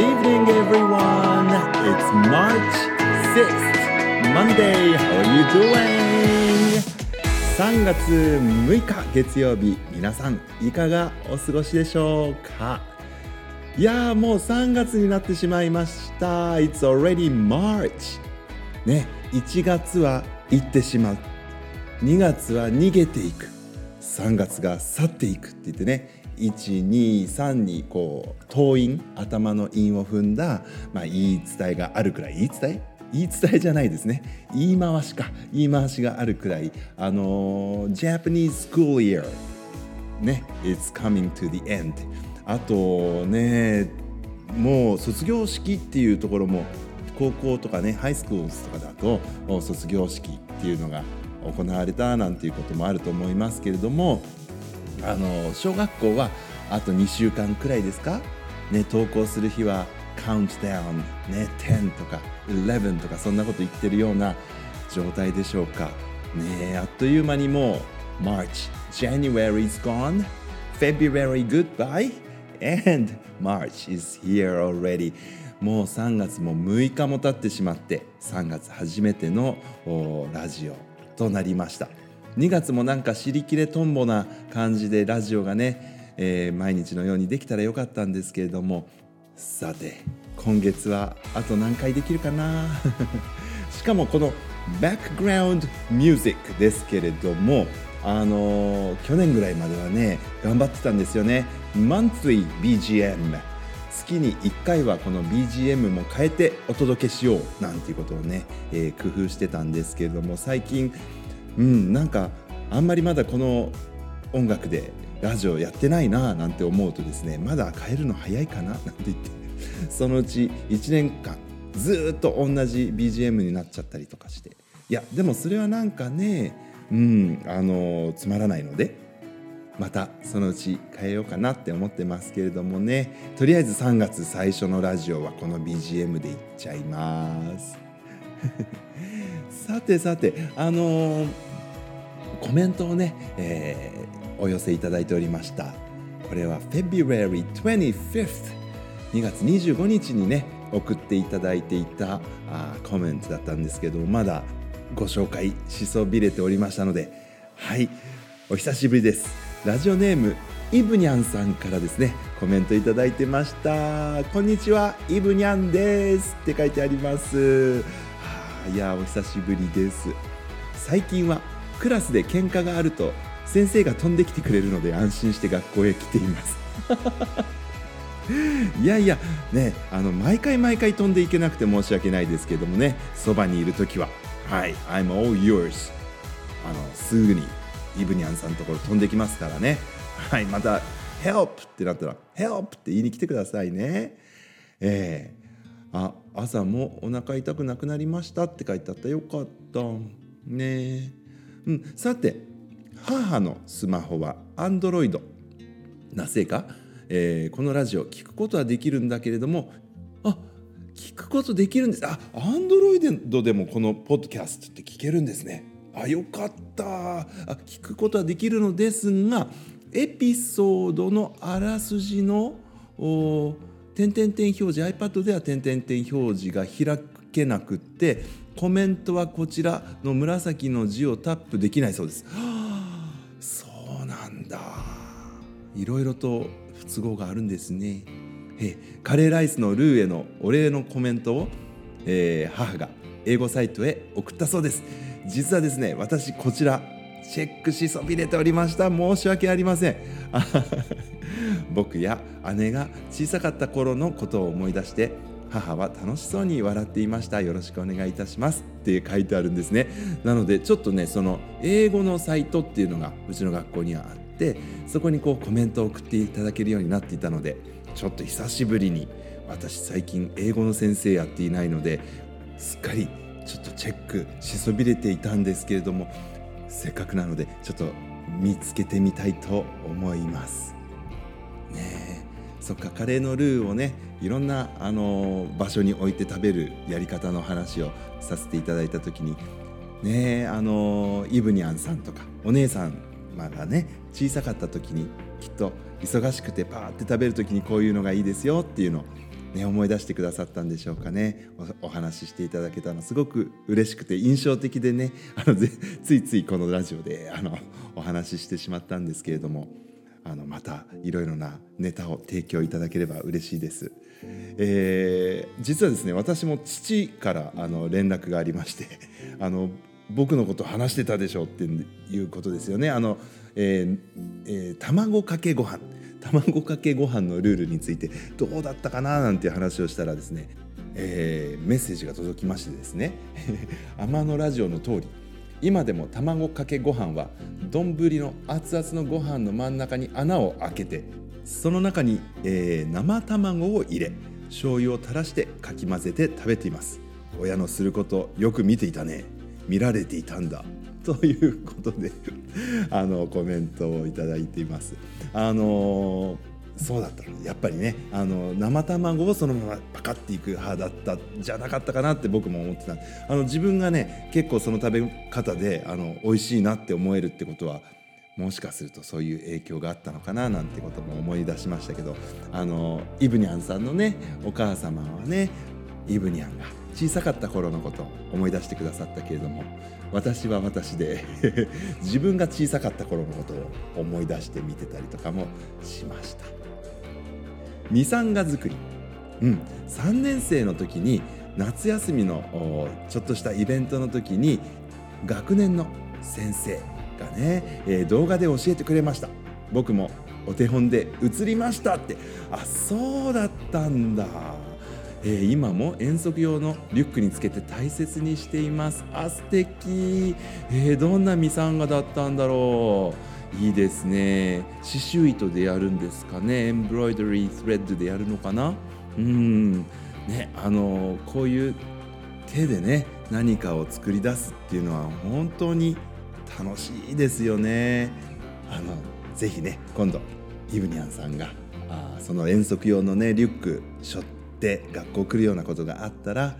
evening, everyone. It's March 6th, Monday. How are you doing? 3月6日月曜日、皆さんいかがお過ごしでしょうか？いやーもう3月になってしまいました。It's already March. ね、1月は行ってしまう。2月は逃げていく。3月が去っていくって言ってね123にこう頭韻頭の韻を踏んだ、まあ、言い伝えがあるくらい言い伝え？言い伝えじゃないですね。言い回しか。言い回しがあるくらい。あの Japanese school year ね。It's coming to the end あとねもう卒業式っていうところも高校とかねハイスクールとかだと卒業式っていうのが行われたなんていうこともあると思いますけれどもあの小学校はあと2週間くらいですか、ね、登校する日はカウントダウン、ね、10とか11とかそんなこと言ってるような状態でしょうか？ねあっという間にもう March, January is gone, February goodbye, and March is here already. もう3月も6日も経ってしまって3月初めてのラジオとなりました。2月もなんか尻切れとんぼな感じでラジオがね、えー、毎日のようにできたらよかったんですけれども。さて今月はあと何回できるかな？しかもこのバックグラウンドミュージックですけれどもあのー、去年ぐらいまではね頑張ってたんですよね。Monthly BGM 月に1回はこの BGM も変えてお届けしようなんていうことをね、えー、工夫してたんですけれども最近うんなんかあんまりまだこの音楽でラジオやってないななんて思うとですねまだ変えるの早いかななんて言って そのうち1年間ずっと同じ BGM になっちゃったりとかしていやでもそれはなんかねうんあのつまらないのでまたそのうち変えようかなって思ってますけれどもね。とりあえず3月最初のラジオはこの BGM でいっちゃいます。さてさてあのー、コメントをね、えー、お寄せいただいておりました。これは February 25th 2月25日にね送っていただいていたあコメントだったんですけどまだご紹介しそびれておりましたのではいお久しぶりです。ラジオネームイブニャンさんからですねコメントいただいてました。こんにちはイブニャンですって書いてあります。いやお久しぶりです。最近はクラスで喧嘩があると先生が飛んできてくれるので安心して学校へ来ています。いやいやねあの毎回毎回飛んでいけなくて申し訳ないですけどもねそばにいる時ははい I'm all yours あのすぐにイブニャンさんのところ飛んできますからね。はいまた Help ってなったら Help って言いに来てくださいね。えー、あ朝もお腹痛くなくなりましたって書いてあった。よかった。ね。うん、さて母のスマホは Android なぜか、えー、このラジオ聞くことはできるんだけれどもあ聞くことできるんです。あアンドロイドでもこのポッドキャストって聞けるんですね。あよかった。あ聞くことはできるのですがエピソードのあらすじのお点々点表示 iPad では点々点表示が開けなくってコメントはこちらの紫の字をタップできないそうです。はあ、そうなんだいろいろと不都合があるんですね。えカレーライスのルーへのお礼のコメントを、えー、母が英語サイトへ送ったそうです。実はですね私こちらチェックしそびれておりました。申し訳ありません。僕や姉が小さかった頃のことを思い出して母は楽しそうに笑っていました。よろしくお願いいたします。って書いてあるんですね。なのでちょっとねその英語のサイトっていうのがうちの学校にはあってそこにこうコメントを送っていただけるようになっていたのでちょっと久しぶりに私最近英語の先生やっていないのですっかりちょっとチェックしそびれていたんですけれどもせっかくなのでちょっと見つけてみたいと思います。ねそっかカレーのルーをねいろんなあの場所に置いて食べるやり方の話をさせていただいた時にねあのイブニャンさんとかお姉さんがね小さかった時にきっと忙しくてパーって食べる時にこういうのがいいですよっていうのをね、思い出してくださったんでしょうかねお話ししていただけたのすごく嬉しくて印象的でね あのついついこのラジオであのお話ししてしまったんですけれどもあのまたいろいろなネタを提供いただければ嬉しいです。えー、実はですね私も父からあの連絡がありましてあの僕のこと話してたでしょっていうことですよね。あのえーえー、卵かけご飯卵かけご飯のルールについてどうだったかななんて話をしたらですね、えー、メッセージが届きましてですね 天野ラジオの通り今でも卵かけご飯は丼の熱々のご飯の真ん中に穴を開けてその中に、えー、生卵を入れ醤油を垂らしてかき混ぜて食べています。親のすることよく見ていたね。見られていたんだ。ということで あのコメントをいただいています。あのそうだったやっぱりねあの生卵をそのままパカッていく派だったじゃなかったかなって僕も思ってたあの自分がね結構その食べ方であの美味しいなって思えるってことはもしかするとそういう影響があったのかななんてことも思い出しましたけどあのイブニャンさんのねお母様はねイブニャンが小さかった頃のこと思い出してくださったけれども私は私で 自分が小さかった頃のことを思い出して見てたりとかもしました。ミサンガ作り。うん。3年生の時に夏休みのちょっとしたイベントの時に学年の先生がね、えー、動画で教えてくれました。僕もお手本で映りましたって。あそうだったんだ。えー、今も遠足用のリュックにつけて大切にしています。あ素敵、えー、どんなミサンガだったんだろう。いいですね。刺繍糸でやるんですかね。エンブロイドリースレッドでやるのかな。うん。ねあのこういう手でね何かを作り出すっていうのは本当に楽しいですよね。あのぜひね今度イブニャンさんがあその遠足用のねリュックしょってって学校来るようなことがあったら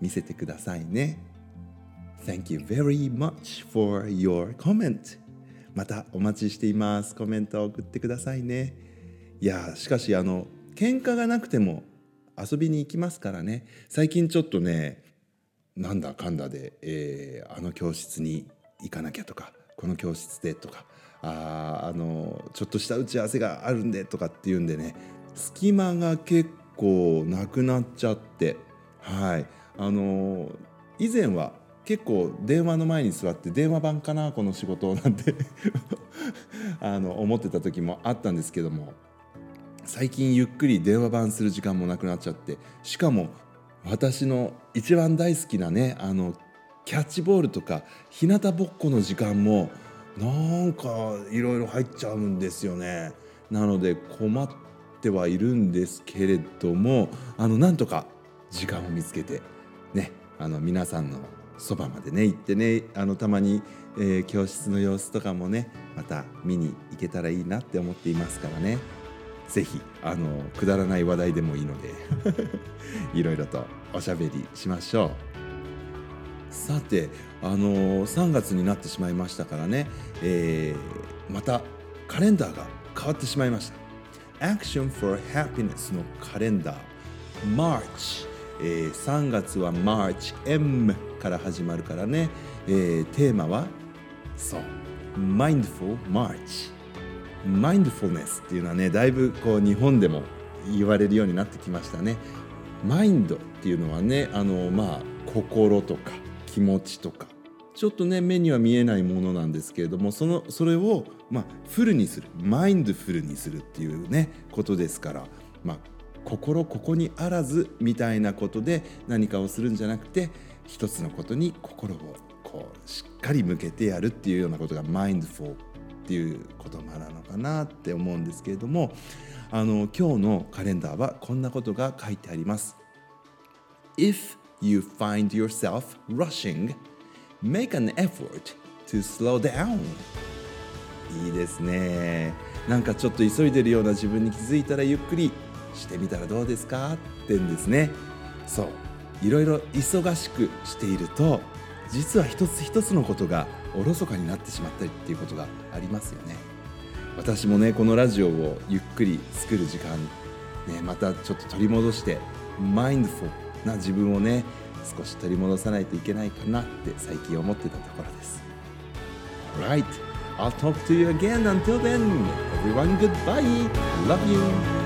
見せてくださいね。Thank you very much for your comment. またお待ちしています。コメントを送ってくださいね。いやしかしあの喧嘩がなくても遊びに行きますからね。最近ちょっとねなんだかんだで、えー、あの教室に行かなきゃとかこの教室でとかああのちょっとした打ち合わせがあるんでとかっていうんでね隙間が結構なくなっちゃってはいあの以前は結構電話の前に座って電話番かなこの仕事なんて あの思ってた時もあったんですけども最近ゆっくり電話番する時間もなくなっちゃってしかも私の一番大好きなねあのキャッチボールとか日向ぼっこの時間もなんかいろいろ入っちゃうんですよね。なので困っってはいるんですけれどもあのなんとか時間を見つけてねあの皆さんのそばまでね行ってねあのたまに、えー、教室の様子とかもねまた見に行けたらいいなって思っていますからね是非あのくだらない話題でもいいので いろいろとおしゃべりしましょう。さてあの3月になってしまいましたからね、えー、またカレンダーが変わってしまいました。Action for Happiness のカレンダー。March、えー、3月は March M から始まるからね、えー、テーマはそう。Mindful March Mindfulness っていうのはねだいぶこう日本でも言われるようになってきましたね。マインドっていうのはねあのまあ心とか気持ちとか。ちょっとね目には見えないものなんですけれどもそのそれを、まあ、フルにするマインドフルにするっていうねことですから、まあ、心ここにあらずみたいなことで何かをするんじゃなくて一つのことに心をこうしっかり向けてやるっていうようなことがマインドフォーっていう言葉なのかなって思うんですけれどもあの今日のカレンダーはこんなことが書いてあります。If you find yourself rushing make an effort to slow down. いいですね。なんかちょっと急いでるような自分に気づいたらゆっくりしてみたらどうですかってんですね。そう。いろいろ忙しくしていると実は一つ一つのことがおろそかになってしまったりっていうことがありますよね。私もねこのラジオをゆっくり作る時間ね、またちょっと取り戻してマインドフルな自分をね少し取り戻さないといけないかなって最近思ってたところです Alright, I'll talk to you again until then everyone goodbye love you